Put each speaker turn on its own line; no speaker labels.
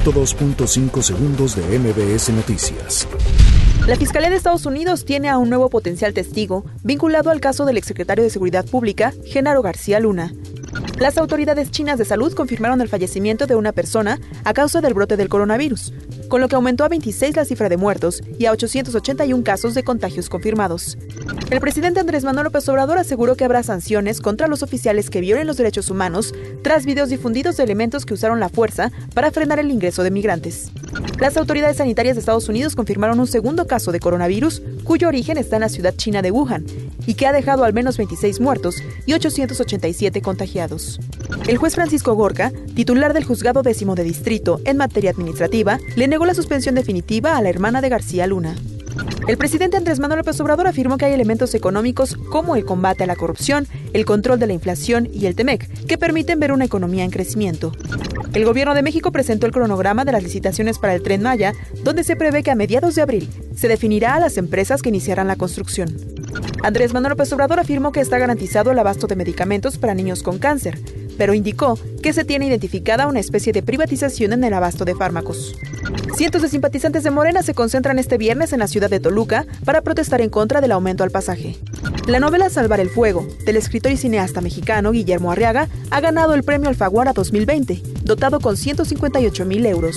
102.5 segundos de MBS Noticias.
La Fiscalía de Estados Unidos tiene a un nuevo potencial testigo vinculado al caso del exsecretario de Seguridad Pública, Genaro García Luna. Las autoridades chinas de salud confirmaron el fallecimiento de una persona a causa del brote del coronavirus, con lo que aumentó a 26 la cifra de muertos y a 881 casos de contagios confirmados. El presidente Andrés Manuel López Obrador aseguró que habrá sanciones contra los oficiales que violen los derechos humanos tras videos difundidos de elementos que usaron la fuerza para frenar el ingreso de migrantes. Las autoridades sanitarias de Estados Unidos confirmaron un segundo caso de coronavirus cuyo origen está en la ciudad china de Wuhan y que ha dejado al menos 26 muertos y 887 contagiados. El juez Francisco Gorka, titular del juzgado décimo de distrito en materia administrativa, le negó la suspensión definitiva a la hermana de García Luna. El presidente Andrés Manuel López Obrador afirmó que hay elementos económicos como el combate a la corrupción, el control de la inflación y el TEMEC que permiten ver una economía en crecimiento. El gobierno de México presentó el cronograma de las licitaciones para el tren Maya, donde se prevé que a mediados de abril se definirá a las empresas que iniciarán la construcción. Andrés Manuel López Obrador afirmó que está garantizado el abasto de medicamentos para niños con cáncer, pero indicó que se tiene identificada una especie de privatización en el abasto de fármacos. Cientos de simpatizantes de Morena se concentran este viernes en la ciudad de Toluca para protestar en contra del aumento al pasaje. La novela Salvar el Fuego, del escritor y cineasta mexicano Guillermo Arriaga, ha ganado el premio Alfaguara 2020, dotado con 158 mil euros.